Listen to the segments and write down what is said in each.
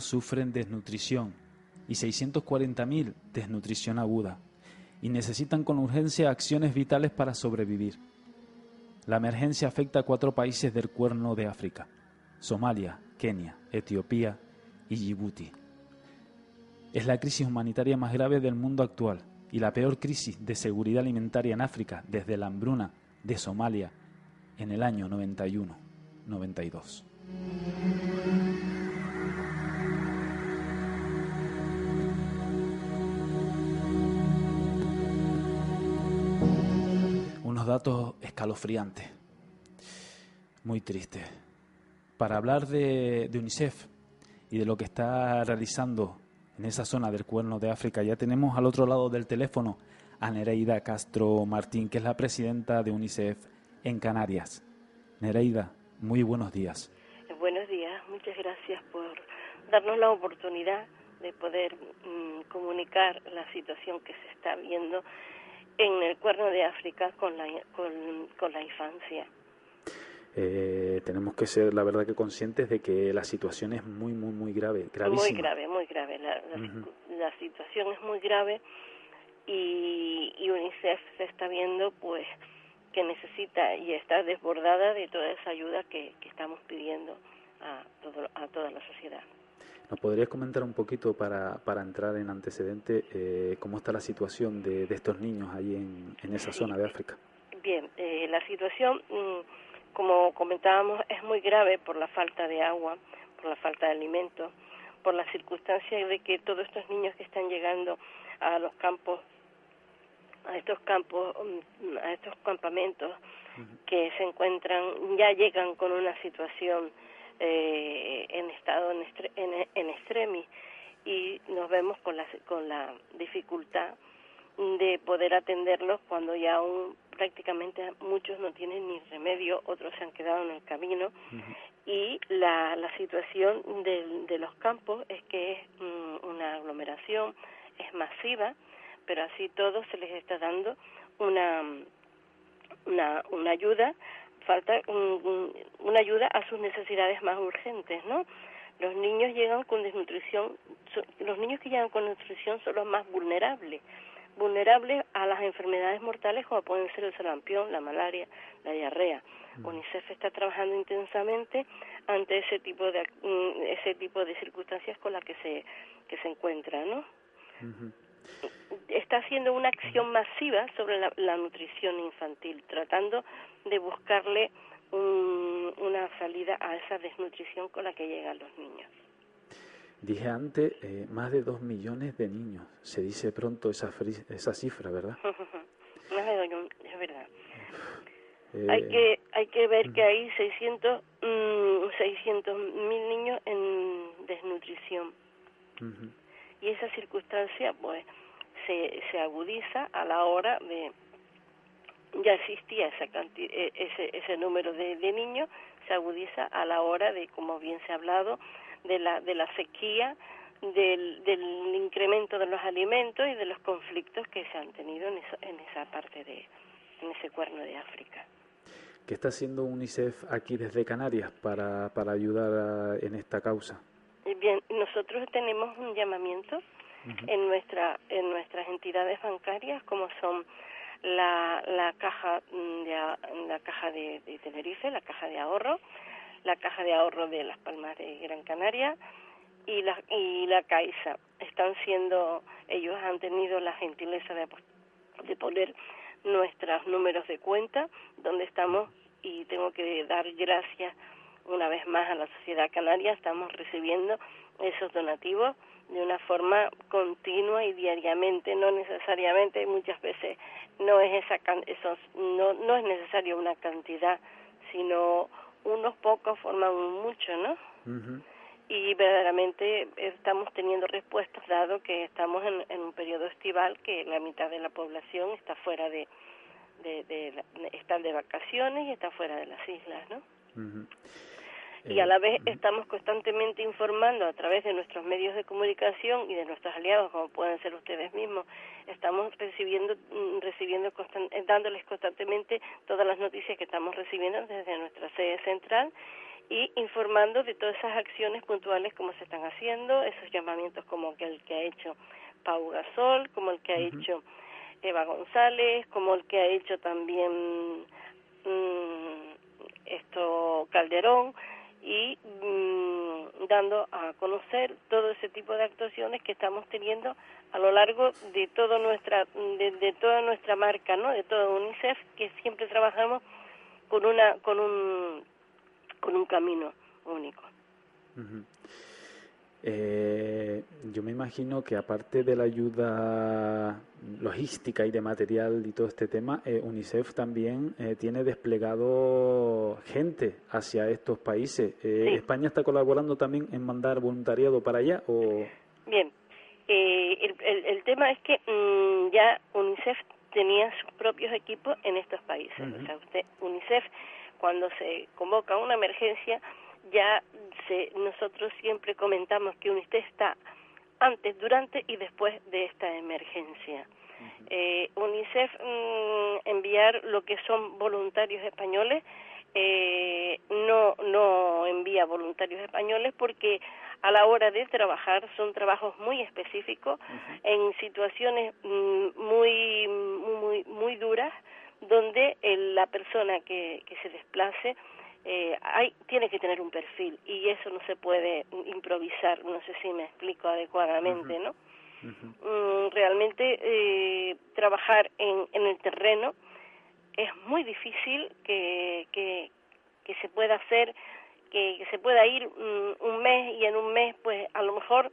sufren desnutrición y 640.000 desnutrición aguda y necesitan con urgencia acciones vitales para sobrevivir. La emergencia afecta a cuatro países del cuerno de África, Somalia, Kenia, Etiopía y Djibouti. Es la crisis humanitaria más grave del mundo actual y la peor crisis de seguridad alimentaria en África desde la hambruna de Somalia en el año 91-92. Datos escalofriantes, muy tristes. Para hablar de, de UNICEF y de lo que está realizando en esa zona del Cuerno de África, ya tenemos al otro lado del teléfono a Nereida Castro Martín, que es la presidenta de UNICEF en Canarias. Nereida, muy buenos días. Buenos días, muchas gracias por darnos la oportunidad de poder mm, comunicar la situación que se está viendo en el Cuerno de África con la, con, la infancia. Eh, tenemos que ser, la verdad, que conscientes de que la situación es muy, muy, muy grave, gravísima. Muy grave, muy grave. La, la situación es muy grave y, y UNICEF se está viendo, pues, que necesita y está desbordada de toda esa ayuda que, estamos pidiendo a, todo, a toda la sociedad. ¿Nos podrías comentar un poquito para, para entrar en antecedente eh, cómo está la situación de, de estos niños ahí en, en esa zona de África? Bien, eh, la situación, mm, como comentábamos, es muy grave por la falta de agua, por la falta de alimentos, por la circunstancia de que todos estos niños que están llegando a los campos a estos campos, mm, a estos campamentos que se encuentran, ya llegan con una situación eh, en estado en, en, en extremis y nos vemos con la, con la dificultad de poder atenderlos cuando ya aún prácticamente muchos no tienen ni remedio, otros se han quedado en el camino. Y la, la situación de, de los campos es que es mm, una aglomeración, es masiva, pero así todo se les está dando una, una, una ayuda, falta una ayuda a sus necesidades más urgentes, ¿no? Los niños llegan con desnutrición, los niños que llegan con desnutrición son los más vulnerables, vulnerables a las enfermedades mortales como pueden ser el sarampión, la malaria, la diarrea. Mm. UNICEF está trabajando intensamente ante ese tipo de mm, ese tipo de circunstancias con las que se que se encuentra, ¿no? Está haciendo una acción masiva sobre la, nutrición infantil, tratando de buscarle una salida a esa desnutrición con la que llegan los niños. Dije antes, eh, más de dos millones de niños. Se dice pronto esa, esa cifra, ¿verdad? más de dos, es verdad. Eh, hay que hay que ver que hay 600 mm, mil niños en desnutrición. Y esa circunstancia, pues, se, se agudiza a la hora de ya existía esa e, ese, ese número de, niños, se agudiza a la hora de, como bien se ha hablado, de la, de la sequía, del, incremento de los alimentos y de los conflictos que se han tenido en, en esa parte de, en ese cuerno de África. ¿Qué está haciendo UNICEF aquí desde Canarias para, para ayudar en esta causa? Bien, nosotros tenemos un llamamiento en nuestra en nuestras entidades bancarias como son la, la caja de la caja de, Tenerife, la caja de ahorro, la caja de ahorro de Las Palmas de Gran Canaria y la y la Caixa. Están siendo ellos han tenido la gentileza de, de poner nuestros números de cuenta donde estamos y tengo que dar gracias una vez más a la sociedad canaria estamos recibiendo esos donativos de una forma continua y diariamente, no necesariamente muchas veces no es esa esos, no no es necesario una cantidad, sino unos pocos forman un mucho, ¿no? Y verdaderamente estamos teniendo respuestas dado que estamos en, un periodo estival que la mitad de la población está fuera de, de, de, están de vacaciones y está fuera de las islas, ¿no? Y a la vez estamos constantemente informando a través de nuestros medios de comunicación y de nuestros aliados, como pueden ser ustedes mismos, estamos recibiendo, mm, recibiendo eh, dándoles constantemente todas las noticias que estamos recibiendo desde nuestra sede central y informando de todas esas acciones puntuales como se están haciendo, esos llamamientos como el que ha hecho Pau Gasol, como el que ha hecho Eva González, como el que ha hecho también mm, esto Calderón y mm, dando a conocer todo ese tipo de actuaciones que estamos teniendo a lo largo de toda nuestra de, toda nuestra marca, ¿no? De todo UNICEF que siempre trabajamos con una con un con un camino único. Eh, yo me imagino que aparte de la ayuda logística y de material y todo este tema, eh, UNICEF también eh, tiene desplegado gente hacia estos países. ¿España está colaborando también en mandar voluntariado para allá? O... Bien, el, el, tema es que mm, ya UNICEF tenía sus propios equipos en estos países. O sea, usted, UNICEF, cuando se convoca una emergencia, ya se, nosotros siempre comentamos que UNICEF está antes, durante y después de esta emergencia. eh, UNICEF mm, enviar lo que son voluntarios españoles eh, no no envía voluntarios españoles porque a la hora de trabajar son trabajos muy específicos en situaciones mm, muy muy muy duras donde la persona que, que se desplace eh, hay, tiene que tener un perfil y eso no se puede improvisar, no sé si me explico adecuadamente, ¿no? Mm, realmente eh, trabajar en, en el terreno es muy difícil que, que, que se pueda hacer, que, se pueda ir mm, un mes y en un mes pues a lo mejor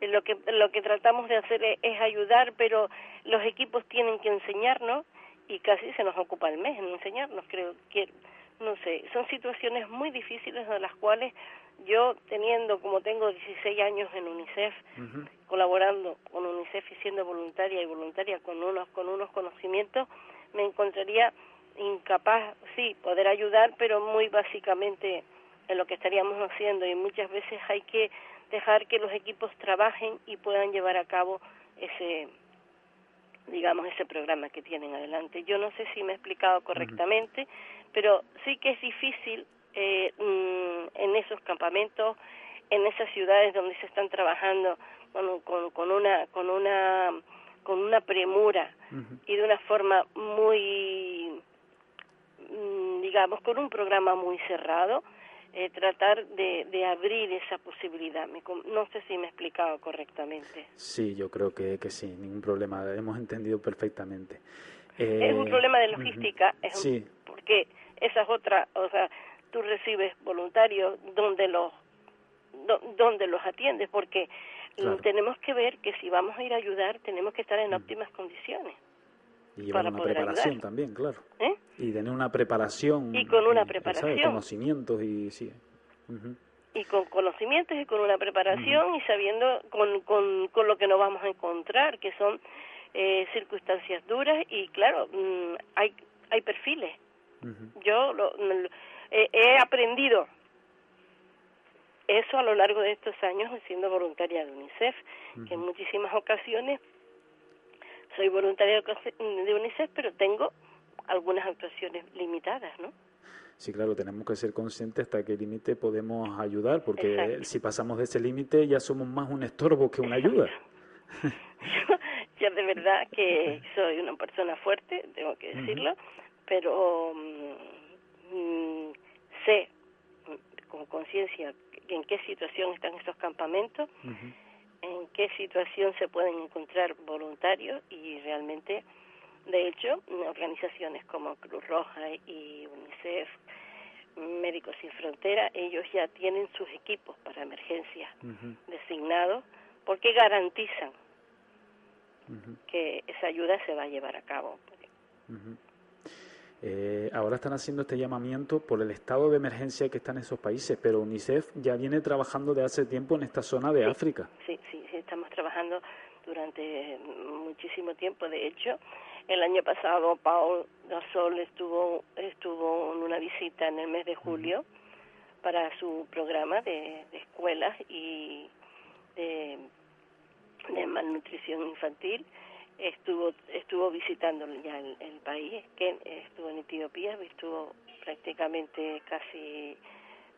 lo que lo que tratamos de hacer es, ayudar, pero los equipos tienen que enseñarnos y casi se nos ocupa el mes en enseñarnos, creo que no sé, son situaciones muy difíciles de las cuales yo teniendo, como tengo 16 años en UNICEF, colaborando con UNICEF y siendo voluntaria y voluntaria con unos, con unos conocimientos, me encontraría incapaz, sí, poder ayudar, pero muy básicamente en lo que estaríamos haciendo. Y muchas veces hay que dejar que los equipos trabajen y puedan llevar a cabo ese digamos ese programa que tienen adelante. Yo no sé si me he explicado correctamente, pero sí que es difícil eh, mm, en esos campamentos, en esas ciudades donde se están trabajando con, con, con una con una con una premura y de una forma muy mm, digamos con un programa muy cerrado eh, tratar de, de, abrir esa posibilidad. no sé si me he explicado correctamente. Sí, yo creo que, que sí, ningún problema, hemos entendido perfectamente. es un problema de logística, es sí. porque esa es otra, o sea, tú recibes voluntarios donde los donde los atiendes porque tenemos que ver que si vamos a ir a ayudar tenemos que estar en óptimas condiciones y para una preparación también claro. ¿Eh? y tener una preparación y con una preparación. Conocimientos y sí. Y con conocimientos y con una preparación y sabiendo con, con, con lo que nos vamos a encontrar que son eh, circunstancias duras y claro mm, hay hay perfiles yo lo, he aprendido eso a lo largo de estos años siendo voluntaria de UNICEF, que en muchísimas ocasiones soy voluntaria de UNICEF, pero tengo algunas actuaciones limitadas, ¿no? Sí, claro, tenemos que ser conscientes hasta qué límite podemos ayudar, porque si pasamos de ese límite ya somos más un estorbo que una ayuda. yo, de verdad que soy una persona fuerte, tengo que decirlo, pero mm, mm, sé con conciencia en qué situación están estos campamentos, en qué situación se pueden encontrar voluntarios y realmente, de hecho, organizaciones como Cruz Roja y UNICEF, Médicos Sin Frontera, ellos ya tienen sus equipos para emergencias designados porque garantizan que esa ayuda se va a llevar a cabo. Eh, ahora están haciendo este llamamiento por el estado de emergencia que está en esos países, pero UNICEF ya viene trabajando de hace tiempo en esta zona de África. Sí, sí, sí, estamos trabajando durante muchísimo tiempo. De hecho, el año pasado Paul Gasol estuvo, estuvo en una visita en el mes de julio para su programa de, escuelas y de malnutrición infantil estuvo estuvo visitando ya el, país, que estuvo en Etiopía, estuvo prácticamente casi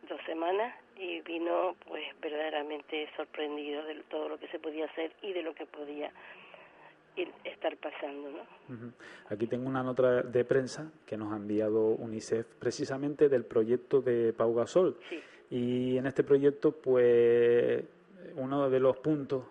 dos semanas y vino pues verdaderamente sorprendido de todo lo que se podía hacer y de lo que podía estar pasando. ¿no? Aquí tengo una nota de prensa que nos ha enviado UNICEF precisamente del proyecto de Pau Gasol. Y en este proyecto, pues, uno de los puntos,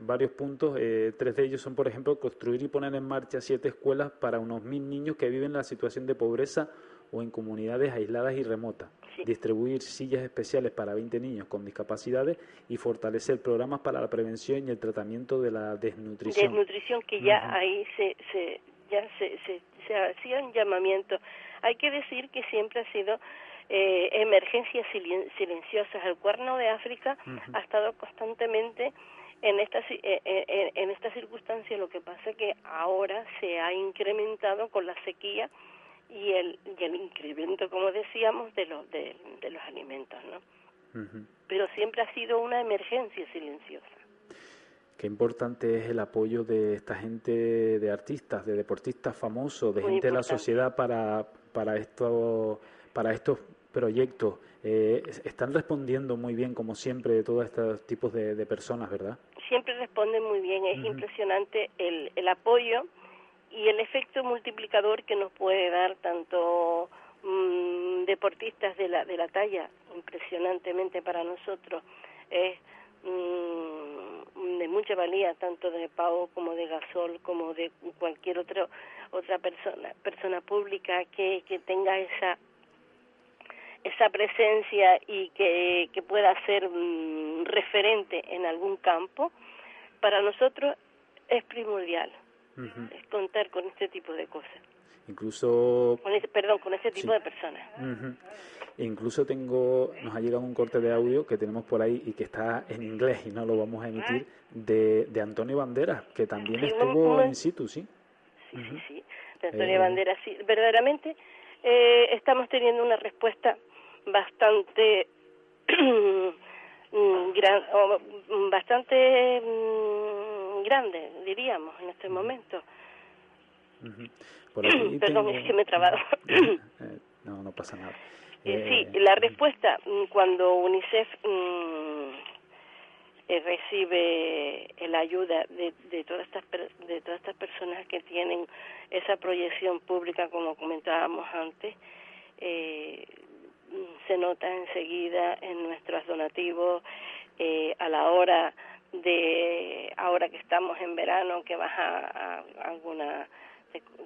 varios puntos, eh, tres de ellos son, por ejemplo, construir y poner en marcha siete escuelas para unos mil niños que viven en la situación de pobreza o en comunidades aisladas y remotas, distribuir sillas especiales para 20 niños con discapacidades y fortalecer programas para la prevención y el tratamiento de la desnutrición. Desnutrición que ya ahí se, se ya se, se, hacía un llamamiento. Hay que decir que siempre ha sido eh, emergencias silenciosas. El cuerno de África ha estado constantemente en esta, eh, eh, en esta circunstancia. Lo que pasa es que ahora se ha incrementado con la sequía y el, y el incremento, como decíamos, de, los de, los alimentos, ¿no? Pero siempre ha sido una emergencia silenciosa. Qué importante es el apoyo de esta gente, de artistas, de deportistas famosos, de gente de la sociedad para, para, esto, para estos proyectos. Eh, están respondiendo muy bien, como siempre, de todos estos tipos de, personas, ¿verdad? Siempre responden muy bien. Es impresionante el, el apoyo y el efecto multiplicador que nos puede dar tanto mm, deportistas de la, de la talla, impresionantemente para nosotros, es mm, de mucha valía, tanto de Pau como de Gasol, como de cualquier otro, otra persona, persona pública que, que tenga esa esa presencia y que, que pueda ser mm, referente en algún campo, para nosotros es primordial es contar con este tipo de cosas. Incluso... perdón, con este tipo de personas. Incluso tengo, nos ha llegado un corte de audio que tenemos por ahí y que está en inglés y no lo vamos a emitir, de, de Antonio Banderas, que también estuvo in situ, ¿sí? Sí, sí, sí, de Antonio eh, Banderas, sí. Verdaderamente eh, estamos teniendo una respuesta bastante mm, gran, bastante mm, grande, diríamos, en este momento. Perdón, es que me he trabado. Eh, no, no pasa nada. Eh, sí, la respuesta mm, cuando UNICEF mm, eh, recibe la ayuda de, de todas estas de todas estas personas que tienen esa proyección pública, como comentábamos antes, mm, se nota enseguida en nuestros donativos a la hora de ahora que estamos en verano, que vas a, alguna,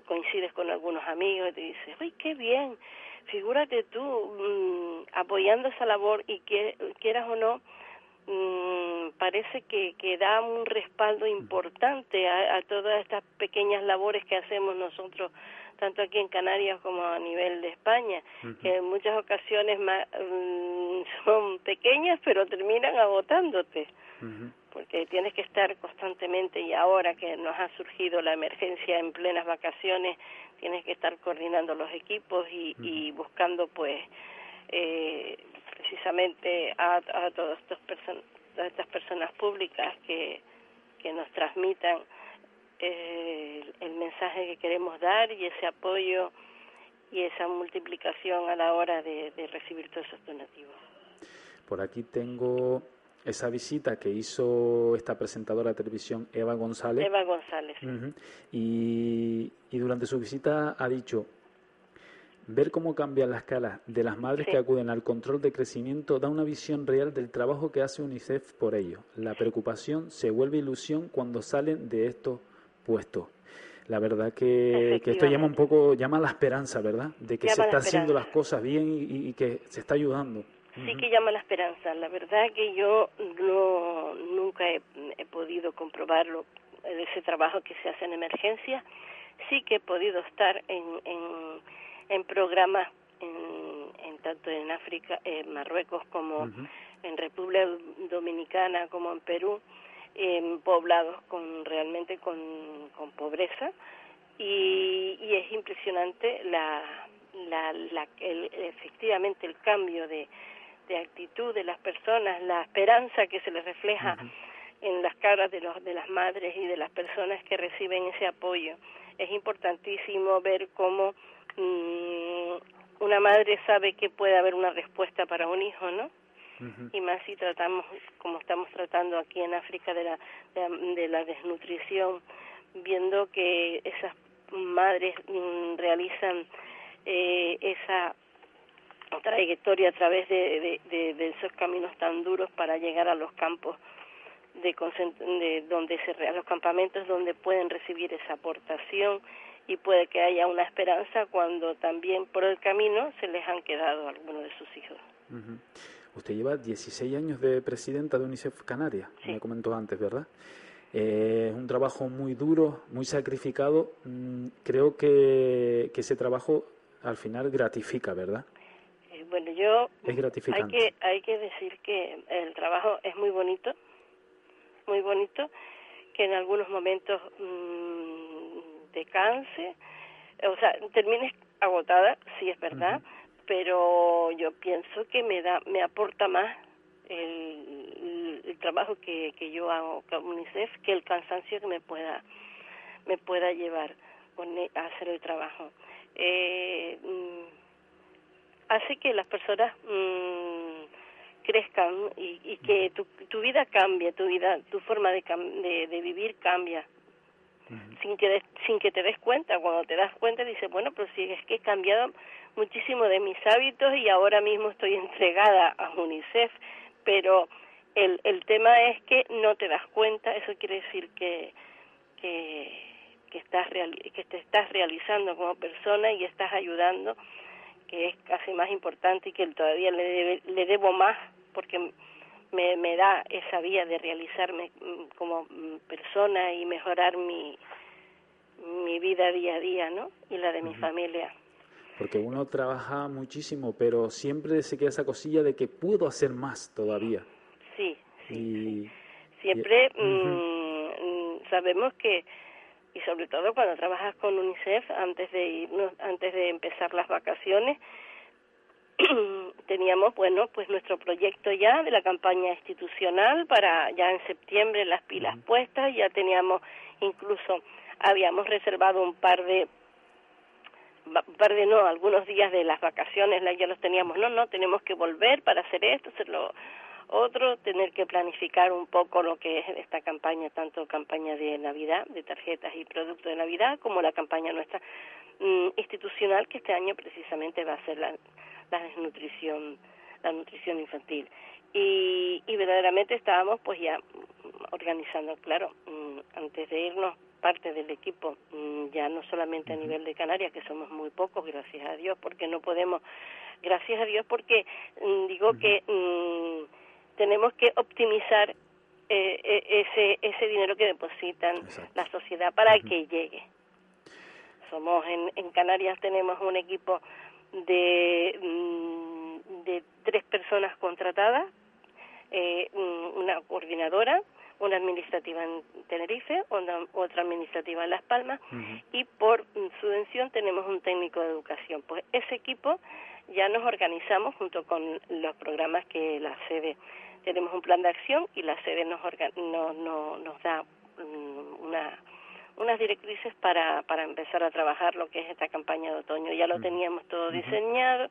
coincides con algunos amigos y te dices, uy, qué bien, figúrate tú mm, apoyando esa labor y que quieras o no, mm, parece que, que da un respaldo importante a, todas estas pequeñas labores que hacemos nosotros tanto aquí en Canarias como a nivel de España, que en muchas ocasiones mm, son pequeñas pero terminan agotándote. Porque tienes que estar constantemente y ahora que nos ha surgido la emergencia en plenas vacaciones, tienes que estar coordinando los equipos y, buscando pues eh, precisamente a, a todas, estas personas públicas que, que nos transmitan eh, el mensaje que queremos dar y ese apoyo y esa multiplicación a la hora de, de recibir todos esos donativos. Por aquí tengo esa visita que hizo esta presentadora de televisión, Eva González. Eva González. y, y, durante su visita ha dicho, ver cómo cambian las caras de las madres que acuden al control de crecimiento da una visión real del trabajo que hace UNICEF por ello. La preocupación se vuelve ilusión cuando salen de estos puestos. La verdad que, esto llama un poco, llama la esperanza, ¿verdad? De que se está haciendo las cosas bien y que se está ayudando sí que llama la esperanza. La verdad que yo no nunca he, podido comprobarlo ese trabajo que se hace en emergencia. Sí que he podido estar en, en, programas en, tanto en África, en Marruecos como en República Dominicana como en Perú, en poblados con realmente con, con pobreza y, y es impresionante la, la, la el, efectivamente el cambio de, de actitud de las personas, la esperanza que se les refleja en las caras de, los, de las madres y de las personas que reciben ese apoyo. Es importantísimo ver cómo mm, una madre sabe que puede haber una respuesta para un hijo, ¿no? Y más si tratamos, como estamos tratando aquí en África, de la, de, la desnutrición, viendo que esas madres mm, realizan eh, esa trayectoria a través de, de, esos caminos tan duros para llegar a los campos de, de donde se a los campamentos donde pueden recibir esa aportación y puede que haya una esperanza cuando también por el camino se les han quedado algunos de sus hijos. Usted lleva 16 años de presidenta de UNICEF Canarias, me comentó antes, ¿verdad? Eh, es un trabajo muy duro, muy sacrificado. Mm, creo que, que ese trabajo al final gratifica, ¿verdad? bueno, yo es gratificante. hay que hay que decir que el trabajo es muy bonito, muy bonito, que en algunos momentos mmm, te canse, o sea, termines agotada, sí es verdad, pero yo pienso que me da me aporta más el, el, trabajo que, que yo hago con UNICEF que el cansancio que me pueda me pueda llevar a hacer el trabajo. Eh, mm, hace que las personas mmm, crezcan y, y que tu, tu, vida cambie, tu vida, tu forma de, de, de vivir cambia. Sin que, sin que te des cuenta, cuando te das cuenta dices, bueno, pero si es que he cambiado muchísimo de mis hábitos y ahora mismo estoy entregada a UNICEF, pero el, el tema es que no te das cuenta, eso quiere decir que, que, que, estás real, que te estás realizando como persona y estás ayudando que es casi más importante y que todavía le, le debo más porque me, me da esa vía de realizarme mm, como mm, persona y mejorar mi, mi vida día a día, ¿no? Y la de mi familia. Porque uno trabaja muchísimo, pero siempre se queda esa cosilla de que puedo hacer más todavía. Sí, sí. Siempre mm, sabemos que y sobre todo cuando trabajas con UNICEF antes de irnos, antes de empezar las vacaciones teníamos bueno pues nuestro proyecto ya de la campaña institucional para ya en septiembre las pilas puestas ya teníamos incluso habíamos reservado un par de un par de no algunos días de las vacaciones ya los teníamos no no tenemos que volver para hacer esto hacerlo otro, tener que planificar un poco lo que es esta campaña, tanto campaña de Navidad, de tarjetas y productos de Navidad, como la campaña nuestra mm, institucional, que este año precisamente va a ser la, la desnutrición, la nutrición infantil. Y, y verdaderamente estábamos pues ya organizando, claro, mm, antes de irnos parte del equipo, mm, ya no solamente a nivel de Canarias, que somos muy pocos, gracias a Dios, porque no podemos, gracias a Dios, porque digo que tenemos que optimizar eh, eh, ese ese dinero que depositan la sociedad para que llegue. Somos en, en Canarias tenemos un equipo de mm, de tres personas contratadas, eh, una coordinadora, una administrativa en Tenerife, otra administrativa en Las Palmas y por subvención tenemos un técnico de educación. Pues ese equipo ya nos organizamos junto con los programas que la sede tenemos un plan de acción y la sede nos, no, no, nos da mm, una, unas directrices para, para empezar a trabajar lo que es esta campaña de otoño. Ya lo teníamos todo diseñado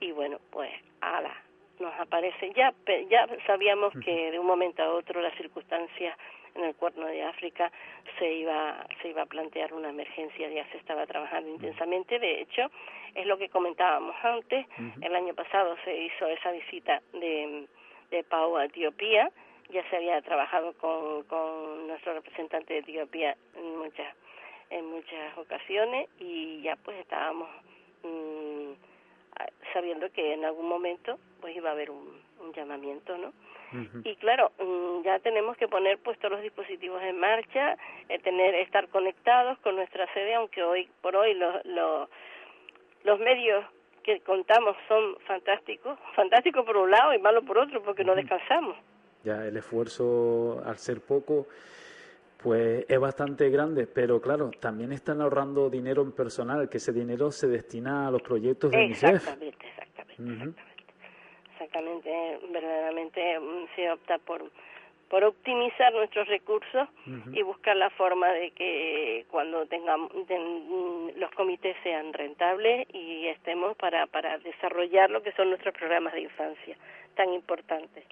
y bueno, pues ala, nos aparece. Ya, ya sabíamos que de un momento a otro las circunstancias en el cuerno de África se iba, se iba a plantear una emergencia, ya se estaba trabajando intensamente. De hecho, es lo que comentábamos antes. El año pasado se hizo esa visita de de Pau a Etiopía. Ya se había trabajado con, con nuestro representante de Etiopía en muchas, en muchas ocasiones y ya pues estábamos mm, sabiendo que en algún momento pues iba a haber un, llamamiento, ¿no? Y claro, mm, ya tenemos que poner pues todos los dispositivos en marcha, eh, tener estar conectados con nuestra sede, aunque hoy por hoy los, los, los medios que contamos son fantásticos, fantásticos por un lado y malos por otro porque no descansamos. Ya el esfuerzo al ser poco pues es bastante grande, pero claro, también están ahorrando dinero en personal, que ese dinero se destina a los proyectos de UNICEF. Exactamente, exactamente, exactamente. verdaderamente mm, se opta por por optimizar nuestros recursos y buscar la forma de que cuando tengamos los comités sean rentables y estemos para, para desarrollar lo que son nuestros programas de infancia tan importantes.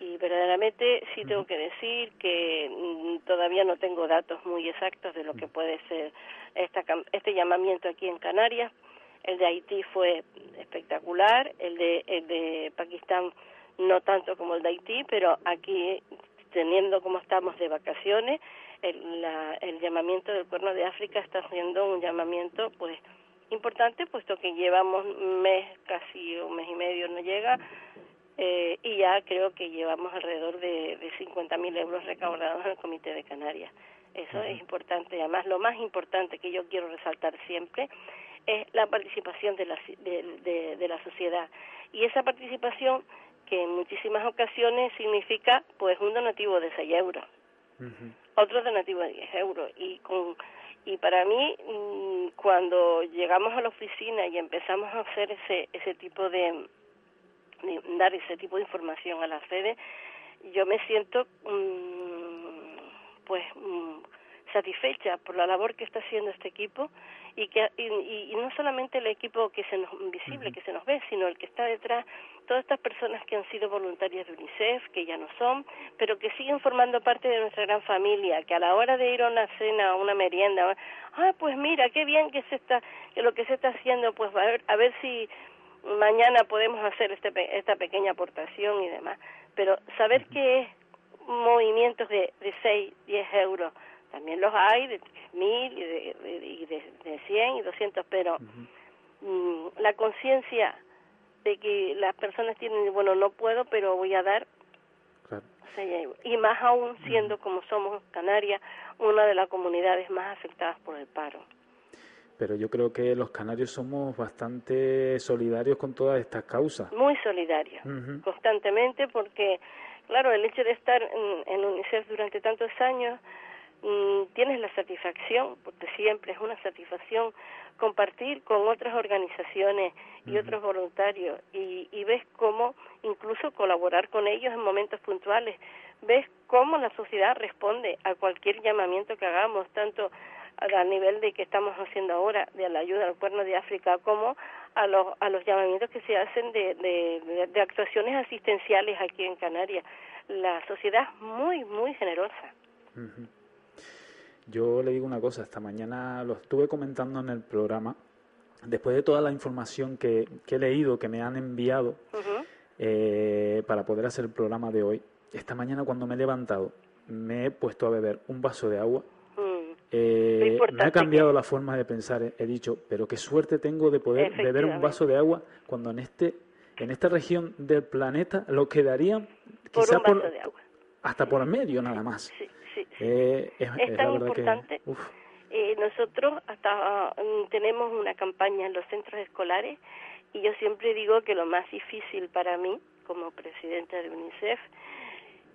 Y verdaderamente sí tengo que decir que mm, todavía no tengo datos muy exactos de lo que puede ser esta, este llamamiento aquí en Canarias. El de Haití fue espectacular, el de, el de Pakistán no tanto como el de Haití, pero aquí, teniendo como estamos de vacaciones, el, el llamamiento del Cuerno de África está siendo un llamamiento, pues, importante, puesto que llevamos un mes, casi un mes y medio no llega, eh, y ya creo que llevamos alrededor de, de 50.000 euros recaudados en el Comité de Canarias. Eso es importante. Además, lo más importante que yo quiero resaltar siempre es la participación de la, de, de la sociedad. Y esa participación que en muchísimas ocasiones significa pues un donativo de 6 euros, otro donativo de 10 euros y con y para mí mm, cuando llegamos a la oficina y empezamos a hacer ese ese tipo de, dar ese tipo de información a la sede yo me siento mm, pues mm, satisfecha por la labor que está haciendo este equipo y que y, no solamente el equipo que se nos visible que se nos ve sino el que está detrás todas estas personas que han sido voluntarias de UNICEF que ya no son pero que siguen formando parte de nuestra gran familia que a la hora de ir a una cena o una merienda ah pues mira qué bien que se está que lo que se está haciendo pues a ver a ver si mañana podemos hacer este esta pequeña aportación y demás pero saber que es movimientos de de 6, 10 euros también los hay de 3.000 y de, de, de, 100 y 200, pero mm, la conciencia de que las personas tienen, bueno, no puedo, pero voy a dar. Y más aún siendo, como somos Canarias, una de las comunidades más afectadas por el paro. Pero yo creo que los canarios somos bastante solidarios con todas estas causas. Muy solidarios, constantemente, porque, claro, el hecho de estar en, en UNICEF durante tantos años Mm, tienes la satisfacción, porque siempre es una satisfacción compartir con otras organizaciones y otros voluntarios y, y ves cómo incluso colaborar con ellos en momentos puntuales, ves cómo la sociedad responde a cualquier llamamiento que hagamos, tanto a nivel de que estamos haciendo ahora de la ayuda al cuerno de África como a los, a los llamamientos que se hacen de, de, de actuaciones asistenciales aquí en Canarias. La sociedad es muy, muy generosa. Yo le digo una cosa, esta mañana lo estuve comentando en el programa, después de toda la información que, he leído, que me han enviado eh, para poder hacer el programa de hoy, esta mañana cuando me he levantado me he puesto a beber un vaso de agua. Eh, me ha cambiado la forma de pensar. He, dicho, pero qué suerte tengo de poder beber un vaso de agua cuando en este en esta región del planeta lo quedaría quizá por, hasta por medio nada más. Eh, es, tan importante. eh, nosotros hasta mm, tenemos una campaña en los centros escolares y yo siempre digo que lo más difícil para mí, como presidenta de UNICEF,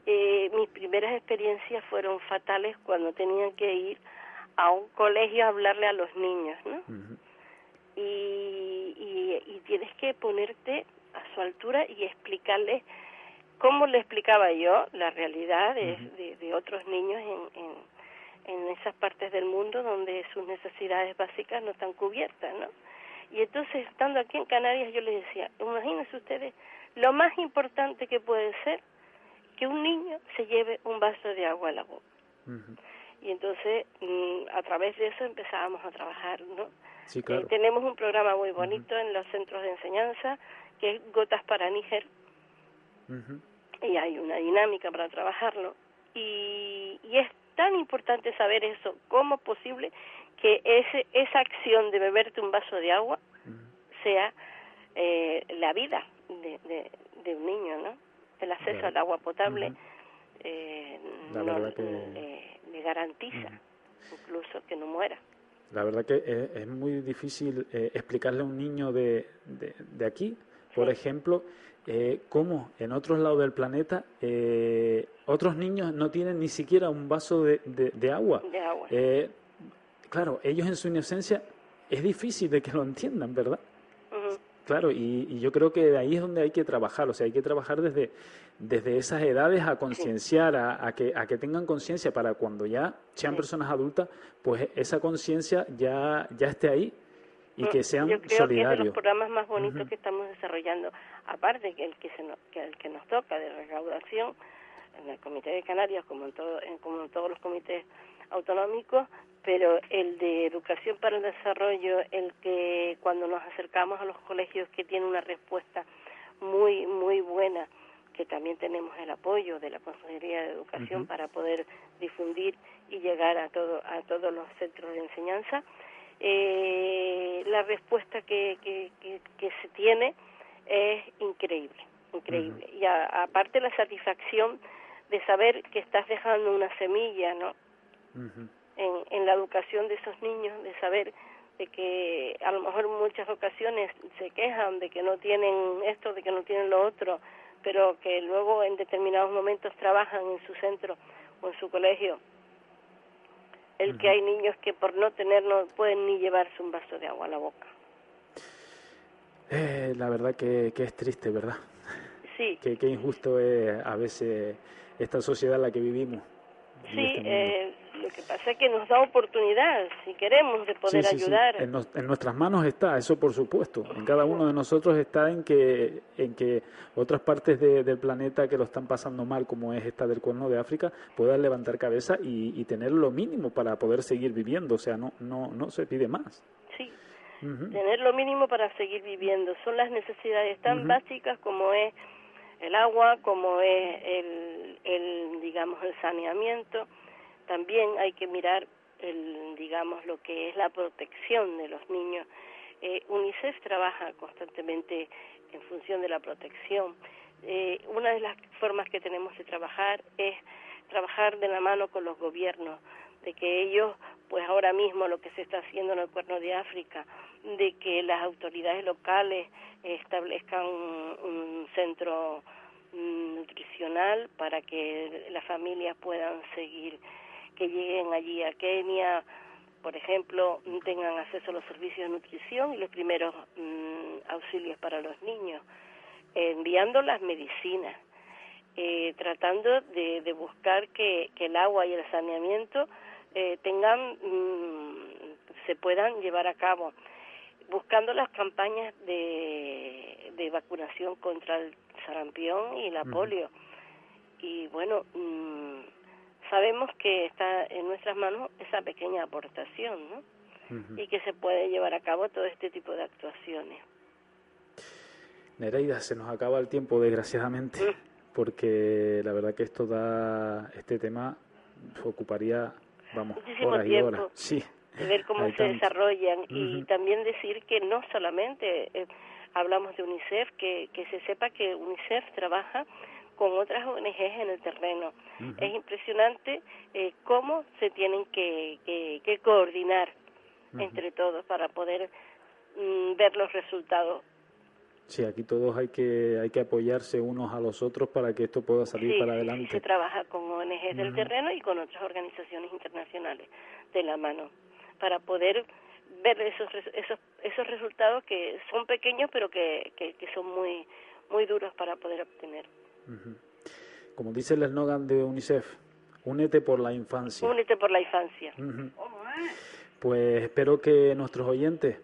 eh, mis primeras experiencias fueron fatales cuando tenían que ir a un colegio a hablarle a los niños, ¿no? y, y, y, tienes que ponerte a su altura y explicarles cómo le explicaba yo la realidad de, de, otros niños en, en, en, esas partes del mundo donde sus necesidades básicas no están cubiertas, ¿no? Y entonces, estando aquí en Canarias, yo les decía, imagínense ustedes, lo más importante que puede ser que un niño se lleve un vaso de agua a la boca. Y entonces, mm, a través de eso empezábamos a trabajar, ¿no? Sí, claro. Eh, tenemos un programa muy bonito en los centros de enseñanza, que es Gotas para Níger, y hay una dinámica para trabajarlo. Y, y es tan importante saber eso, cómo es posible que ese, esa acción de beberte un vaso de agua sea eh, la vida de, de, de, un niño, ¿no? El acceso al agua potable eh, no, le, garantiza incluso que no muera. La verdad que es, es muy difícil eh, explicarle a un niño de, de, de aquí, por ejemplo, eh, cómo en otros lados del planeta eh, otros niños no tienen ni siquiera un vaso de, de, agua. Eh, claro, ellos en su inocencia es difícil de que lo entiendan, ¿verdad? Claro, y, yo creo que ahí es donde hay que trabajar, o sea, hay que trabajar desde, desde esas edades a concienciar, a, que, a que tengan conciencia para cuando ya sean personas adultas, pues esa conciencia ya, ya esté ahí y que sean yo creo Que es de los programas más bonitos que estamos desarrollando, aparte que el que, se nos, que el que nos toca de recaudación en el Comité de Canarias, como en, todo, como en todos los comités autonómicos, pero el de educación para el desarrollo, el que cuando nos acercamos a los colegios que tiene una respuesta muy, muy buena, que también tenemos el apoyo de la Consejería de Educación para poder difundir y llegar a, todo, a todos los centros de enseñanza, eh, la respuesta que, que, que, se tiene es increíble, increíble. Y aparte la satisfacción de saber que estás dejando una semilla, ¿no? En, en la educación de esos niños, de saber de que a lo mejor en muchas ocasiones se quejan de que no tienen esto, de que no tienen lo otro, pero que luego en determinados momentos trabajan en su centro o en su colegio. El que hay niños que por no tener no pueden ni llevarse un vaso de agua a la boca. Eh, la verdad que, que, es triste, ¿verdad? Sí. que, que injusto es a veces esta sociedad en la que vivimos. Sí, este eh, lo que pasa es que nos da oportunidad, si queremos, de poder ayudar. En, en, nuestras manos está, eso por supuesto. En cada uno de nosotros está en que, en que otras partes del planeta que lo están pasando mal, como es esta del Cuerno de África, puedan levantar cabeza y, tener lo mínimo para poder seguir viviendo. O sea, no, no, no se pide más. Sí, tener lo mínimo para seguir viviendo. Son las necesidades tan básicas como es el agua, como es el, el digamos, el saneamiento también hay que mirar el, digamos lo que es la protección de los niños. Eh, UNICEF trabaja constantemente en función de la protección. Eh, una de las formas que tenemos de trabajar es trabajar de la mano con los gobiernos, de que ellos, pues ahora mismo lo que se está haciendo en el Cuerno de África, de que las autoridades locales establezcan un centro mm, nutricional para que las familias puedan seguir que lleguen allí a Kenia, por ejemplo, tengan acceso a los servicios de nutrición y los primeros mm, auxilios para los niños, enviando las medicinas, eh, tratando de, buscar que, el agua y el saneamiento eh, tengan, mm, se puedan llevar a cabo, buscando las campañas de, de vacunación contra el sarampión y la polio. Y bueno, mm, sabemos que está en nuestras manos esa pequeña aportación, ¿no? Y que se puede llevar a cabo todo este tipo de actuaciones. Nereida, se nos acaba el tiempo, desgraciadamente, porque la verdad que esto da, este tema ocuparía, vamos, horas y horas. Sí. De ver cómo se desarrollan y también decir que no solamente eh, hablamos de UNICEF, que, que se sepa que UNICEF trabaja con otras ONGs en el terreno. Es impresionante eh, cómo se tienen que, que, coordinar entre todos para poder mm, ver los resultados. Sí, aquí todos hay que hay que apoyarse unos a los otros para que esto pueda salir para adelante. Se trabaja con ONGs del terreno y con otras organizaciones internacionales de la mano para poder ver esos esos esos resultados que son pequeños pero que, que, que son muy muy duros para poder obtener. Como dice el eslogan de UNICEF, únete por la infancia. Únete por la infancia. Pues espero que nuestros oyentes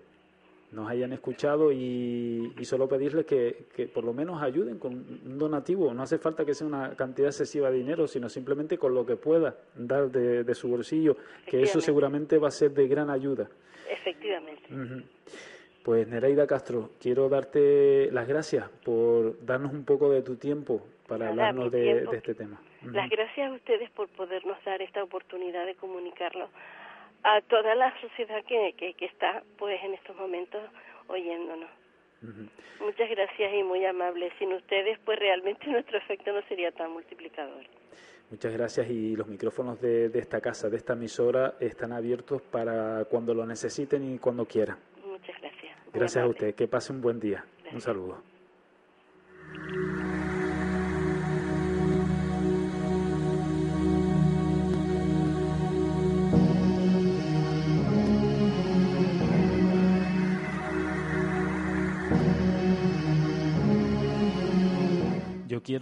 nos hayan escuchado y, solo pedirles que, por lo menos ayuden con un donativo. No hace falta que sea una cantidad excesiva de dinero, sino simplemente con lo que pueda dar de, su bolsillo, que eso seguramente va a ser de gran ayuda. Efectivamente. Pues Nereida Castro, quiero darte las gracias por darnos un poco de tu tiempo para hablarnos de, este tema. Las gracias a ustedes por podernos dar esta oportunidad de comunicarlo a toda la sociedad que, que, está pues en estos momentos oyéndonos. Muchas gracias y muy amables. Sin ustedes pues realmente nuestro efecto no sería tan multiplicador. Muchas gracias y los micrófonos de, de esta casa, de esta emisora, están abiertos para cuando lo necesiten y cuando quieran. Gracias a usted. Que pase un buen día. Un saludo. Yo quiero